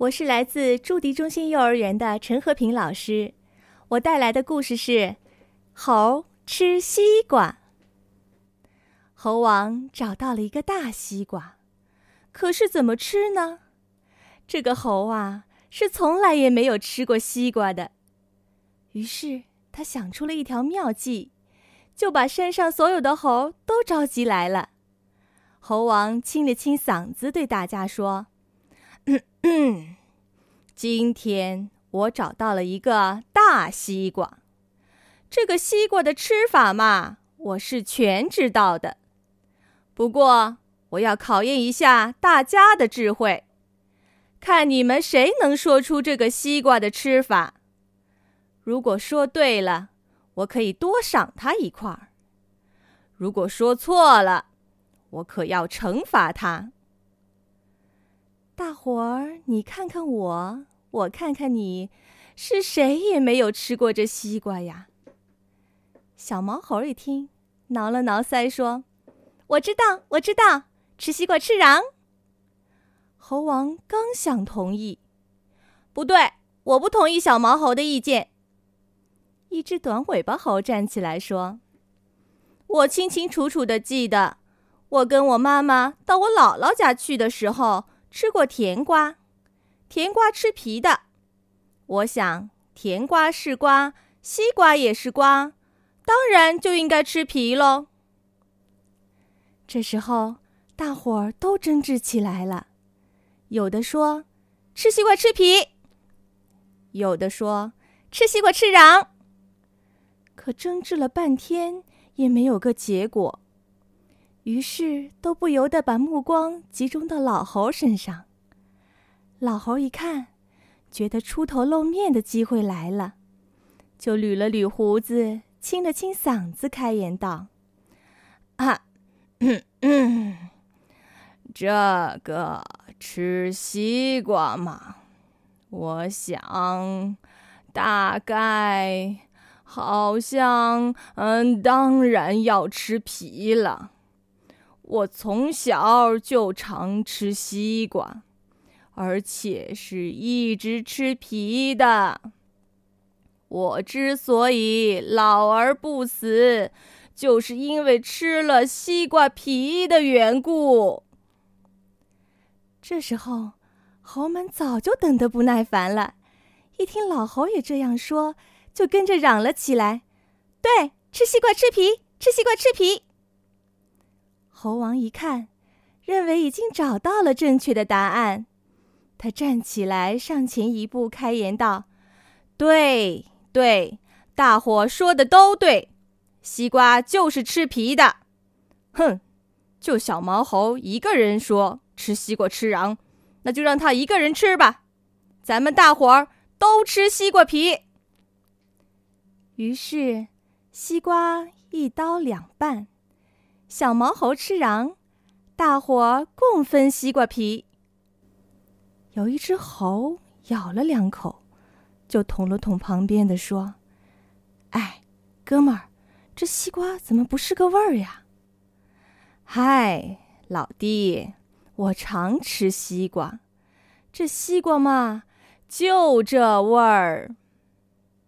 我是来自筑迪中心幼儿园的陈和平老师，我带来的故事是《猴吃西瓜》。猴王找到了一个大西瓜，可是怎么吃呢？这个猴啊，是从来也没有吃过西瓜的。于是他想出了一条妙计，就把山上所有的猴都召集来了。猴王清了清嗓子，对大家说。今天我找到了一个大西瓜，这个西瓜的吃法嘛，我是全知道的。不过我要考验一下大家的智慧，看你们谁能说出这个西瓜的吃法。如果说对了，我可以多赏他一块儿；如果说错了，我可要惩罚他。大伙儿，你看看我，我看看你，是谁也没有吃过这西瓜呀？小毛猴一听，挠了挠腮，说：“我知道，我知道，吃西瓜吃瓤。”猴王刚想同意，不对，我不同意小毛猴的意见。一只短尾巴猴站起来说：“我清清楚楚的记得，我跟我妈妈到我姥姥家去的时候。”吃过甜瓜，甜瓜吃皮的。我想，甜瓜是瓜，西瓜也是瓜，当然就应该吃皮喽。这时候，大伙儿都争执起来了，有的说吃西瓜吃皮，有的说吃西瓜吃瓤。可争执了半天，也没有个结果。于是都不由得把目光集中到老猴身上。老猴一看，觉得出头露面的机会来了，就捋了捋胡子，清了清嗓子，开言道：“啊，这个吃西瓜嘛，我想，大概，好像，嗯，当然要吃皮了。”我从小就常吃西瓜，而且是一直吃皮的。我之所以老而不死，就是因为吃了西瓜皮的缘故。这时候，猴们早就等得不耐烦了，一听老猴也这样说，就跟着嚷了起来：“对，吃西瓜吃皮，吃西瓜吃皮。”猴王一看，认为已经找到了正确的答案，他站起来，上前一步，开言道：“对对，大伙说的都对，西瓜就是吃皮的。哼，就小毛猴一个人说吃西瓜吃瓤，那就让他一个人吃吧，咱们大伙儿都吃西瓜皮。”于是，西瓜一刀两半。小毛猴吃瓤，大伙共分西瓜皮。有一只猴咬了两口，就捅了捅旁边的，说：“哎，哥们儿，这西瓜怎么不是个味儿呀？”“嗨，老弟，我常吃西瓜，这西瓜嘛，就这味儿，